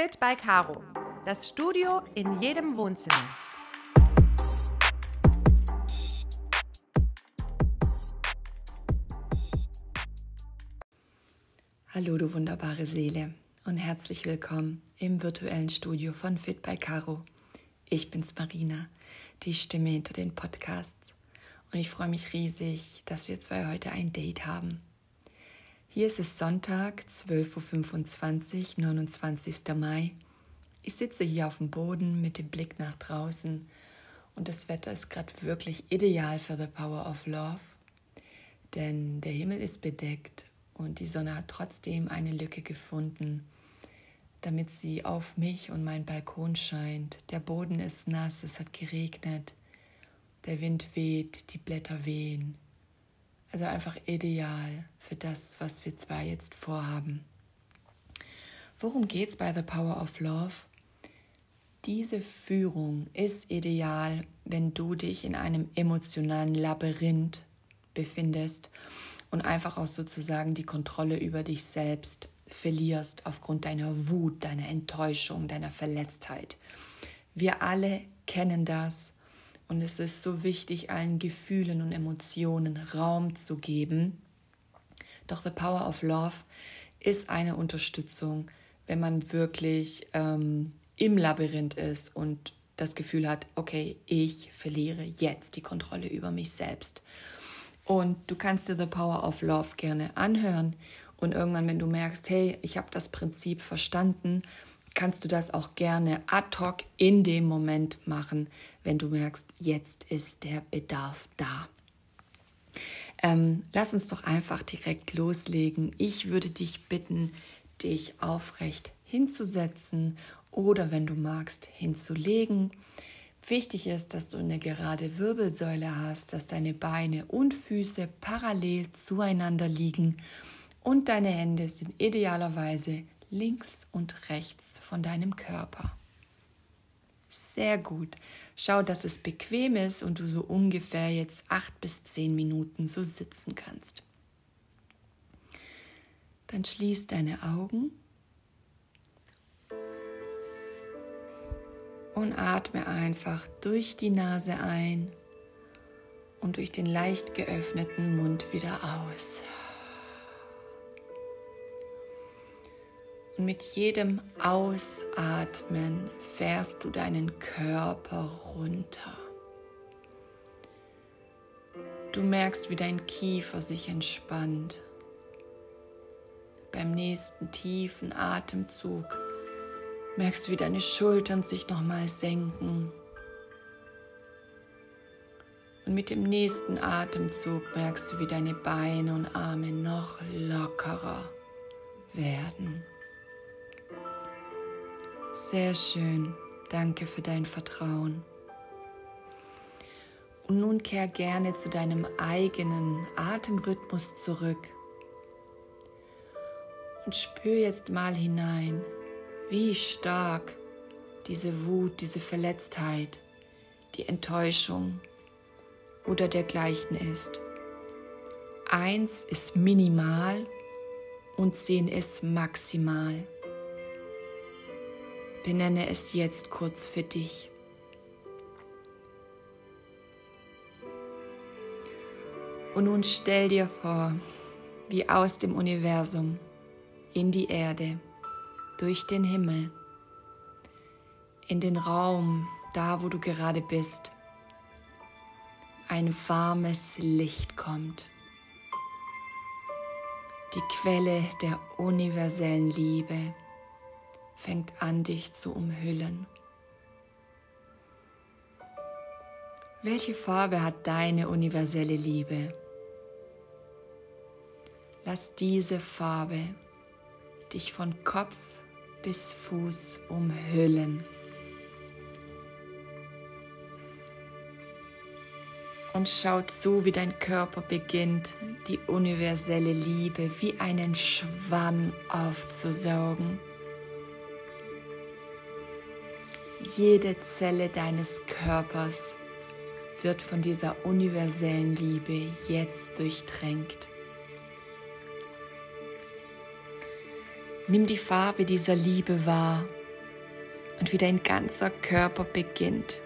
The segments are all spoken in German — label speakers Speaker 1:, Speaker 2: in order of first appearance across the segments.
Speaker 1: Fit by Caro. Das Studio in jedem Wohnzimmer.
Speaker 2: Hallo, du wunderbare Seele und herzlich willkommen im virtuellen Studio von Fit by Caro. Ich bin's Marina, die Stimme hinter den Podcasts. Und ich freue mich riesig, dass wir zwei heute ein Date haben. Hier ist es Sonntag, 12.25 Uhr, 29. Mai. Ich sitze hier auf dem Boden mit dem Blick nach draußen und das Wetter ist gerade wirklich ideal für The Power of Love, denn der Himmel ist bedeckt und die Sonne hat trotzdem eine Lücke gefunden, damit sie auf mich und meinen Balkon scheint. Der Boden ist nass, es hat geregnet, der Wind weht, die Blätter wehen. Also einfach ideal für das, was wir zwar jetzt vorhaben. Worum geht es bei The Power of Love? Diese Führung ist ideal, wenn du dich in einem emotionalen Labyrinth befindest und einfach auch sozusagen die Kontrolle über dich selbst verlierst aufgrund deiner Wut, deiner Enttäuschung, deiner Verletztheit. Wir alle kennen das und es ist so wichtig, allen Gefühlen und Emotionen Raum zu geben. Doch The Power of Love ist eine Unterstützung, wenn man wirklich ähm, im Labyrinth ist und das Gefühl hat, okay, ich verliere jetzt die Kontrolle über mich selbst. Und du kannst dir The Power of Love gerne anhören und irgendwann, wenn du merkst, hey, ich habe das Prinzip verstanden, kannst du das auch gerne ad hoc in dem Moment machen, wenn du merkst, jetzt ist der Bedarf da. Ähm, lass uns doch einfach direkt loslegen. Ich würde dich bitten, dich aufrecht hinzusetzen oder wenn du magst, hinzulegen. Wichtig ist, dass du eine gerade Wirbelsäule hast, dass deine Beine und Füße parallel zueinander liegen und deine Hände sind idealerweise links und rechts von deinem Körper. Sehr gut. Schau, dass es bequem ist und du so ungefähr jetzt acht bis zehn Minuten so sitzen kannst. Dann schließ deine Augen und atme einfach durch die Nase ein und durch den leicht geöffneten Mund wieder aus. Und mit jedem Ausatmen fährst du deinen Körper runter. Du merkst, wie dein Kiefer sich entspannt. Beim nächsten tiefen Atemzug merkst du, wie deine Schultern sich nochmal senken. Und mit dem nächsten Atemzug merkst du, wie deine Beine und Arme noch lockerer werden. Sehr schön. Danke für dein Vertrauen. Und nun kehr gerne zu deinem eigenen Atemrhythmus zurück. Und spür jetzt mal hinein, wie stark diese Wut, diese Verletztheit, die Enttäuschung oder dergleichen ist. Eins ist minimal und zehn ist maximal. Benenne es jetzt kurz für dich. Und nun stell dir vor, wie aus dem Universum in die Erde, durch den Himmel, in den Raum, da wo du gerade bist, ein warmes Licht kommt. Die Quelle der universellen Liebe fängt an, dich zu umhüllen. Welche Farbe hat deine universelle Liebe? Lass diese Farbe dich von Kopf bis Fuß umhüllen. Und schau zu, wie dein Körper beginnt, die universelle Liebe wie einen Schwamm aufzusaugen. Jede Zelle deines Körpers wird von dieser universellen Liebe jetzt durchtränkt. Nimm die Farbe dieser Liebe wahr und wie dein ganzer Körper beginnt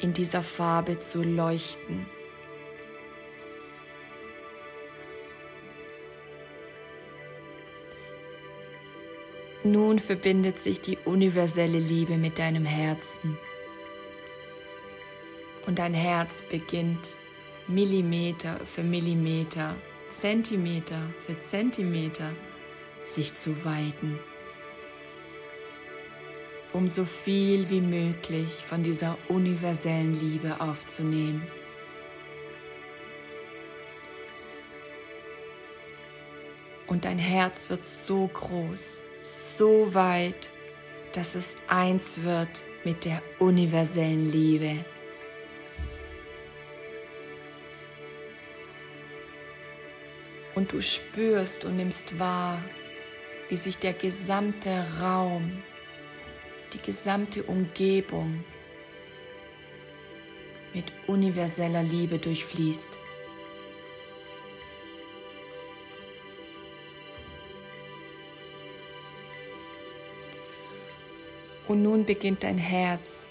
Speaker 2: in dieser Farbe zu leuchten. Nun verbindet sich die universelle Liebe mit deinem Herzen. Und dein Herz beginnt Millimeter für Millimeter, Zentimeter für Zentimeter sich zu weiten, um so viel wie möglich von dieser universellen Liebe aufzunehmen. Und dein Herz wird so groß, so weit, dass es eins wird mit der universellen Liebe. Und du spürst und nimmst wahr, wie sich der gesamte Raum, die gesamte Umgebung mit universeller Liebe durchfließt. Und nun beginnt dein Herz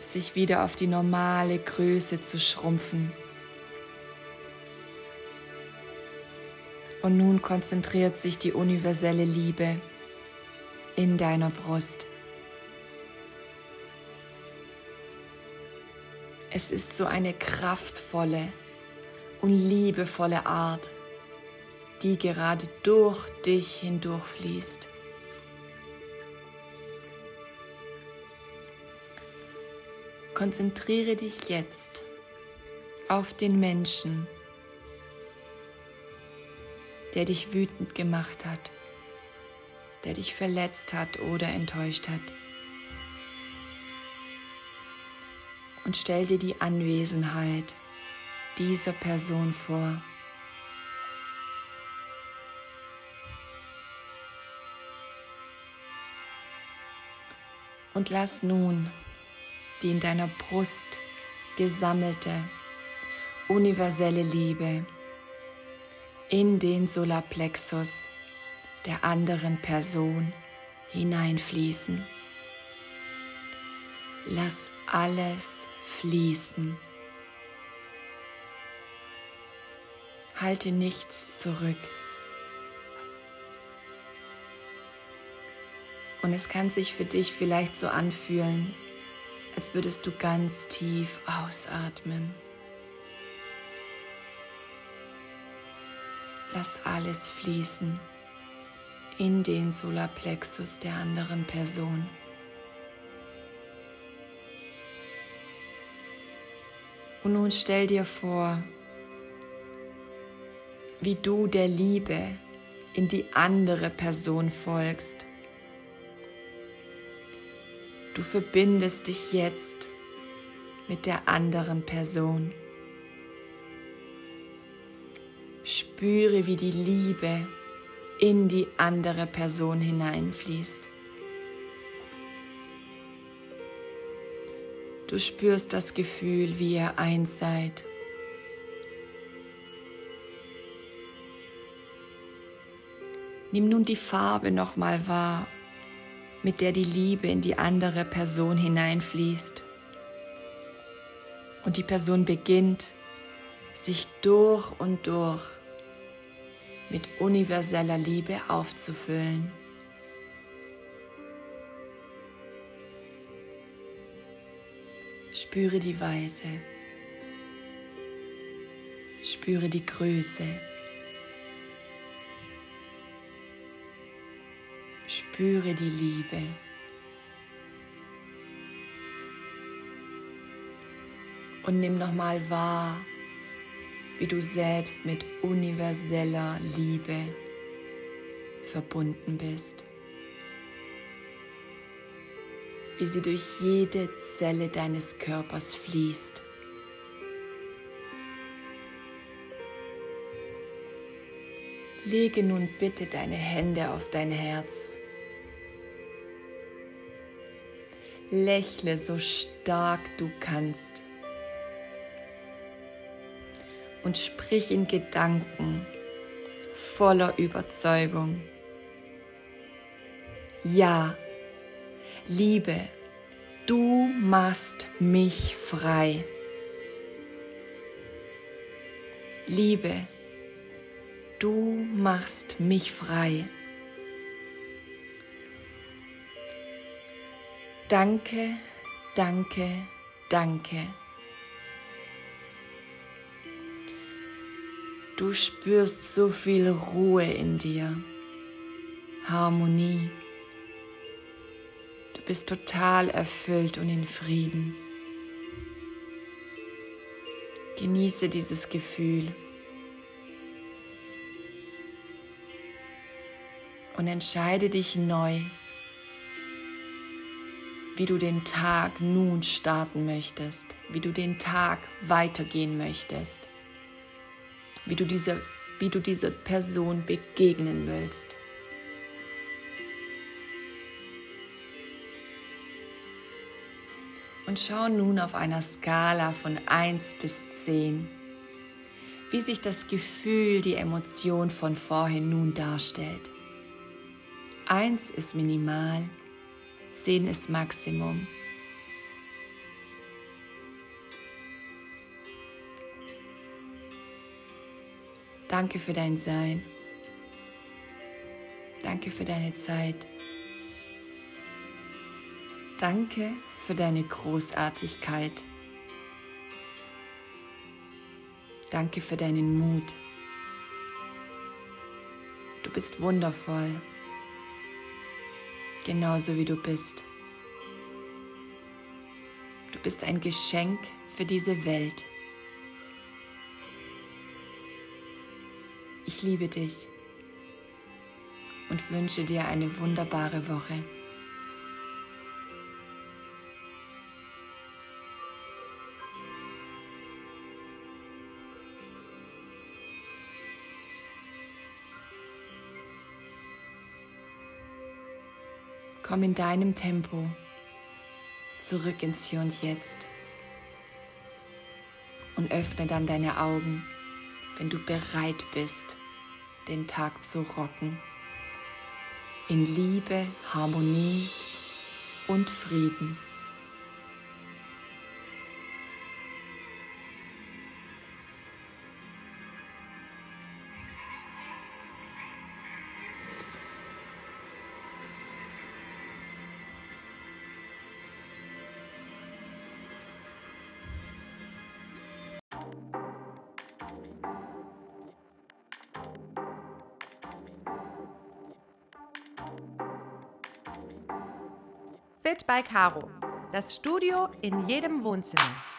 Speaker 2: sich wieder auf die normale Größe zu schrumpfen. Und nun konzentriert sich die universelle Liebe in deiner Brust. Es ist so eine kraftvolle und liebevolle Art, die gerade durch dich hindurchfließt. Konzentriere dich jetzt auf den Menschen, der dich wütend gemacht hat, der dich verletzt hat oder enttäuscht hat. Und stell dir die Anwesenheit dieser Person vor. Und lass nun die in deiner Brust gesammelte universelle Liebe in den Solarplexus der anderen Person hineinfließen. Lass alles fließen. Halte nichts zurück. Und es kann sich für dich vielleicht so anfühlen, als würdest du ganz tief ausatmen. Lass alles fließen in den Solarplexus der anderen Person. Und nun stell dir vor, wie du der Liebe in die andere Person folgst Du verbindest dich jetzt mit der anderen Person. Spüre, wie die Liebe in die andere Person hineinfließt. Du spürst das Gefühl, wie ihr eins seid. Nimm nun die Farbe nochmal wahr mit der die Liebe in die andere Person hineinfließt. Und die Person beginnt, sich durch und durch mit universeller Liebe aufzufüllen. Spüre die Weite, spüre die Größe. Spüre die Liebe. Und nimm nochmal wahr, wie du selbst mit universeller Liebe verbunden bist. Wie sie durch jede Zelle deines Körpers fließt. Lege nun bitte deine Hände auf dein Herz. Lächle so stark du kannst und sprich in Gedanken voller Überzeugung. Ja, Liebe, du machst mich frei. Liebe, du machst mich frei. Danke, danke, danke. Du spürst so viel Ruhe in dir, Harmonie. Du bist total erfüllt und in Frieden. Genieße dieses Gefühl und entscheide dich neu, wie du den Tag nun starten möchtest, wie du den Tag weitergehen möchtest wie du, diese, wie du dieser Person begegnen willst. Und schau nun auf einer Skala von 1 bis 10, wie sich das Gefühl, die Emotion von vorhin nun darstellt. 1 ist minimal, 10 ist Maximum. Danke für dein Sein. Danke für deine Zeit. Danke für deine Großartigkeit. Danke für deinen Mut. Du bist wundervoll, genauso wie du bist. Du bist ein Geschenk für diese Welt. Ich liebe dich und wünsche dir eine wunderbare Woche. Komm in deinem Tempo zurück ins Hier und Jetzt und öffne dann deine Augen, wenn du bereit bist den Tag zu rocken. In Liebe, Harmonie und Frieden.
Speaker 1: Fit by Caro. Das Studio in jedem Wohnzimmer.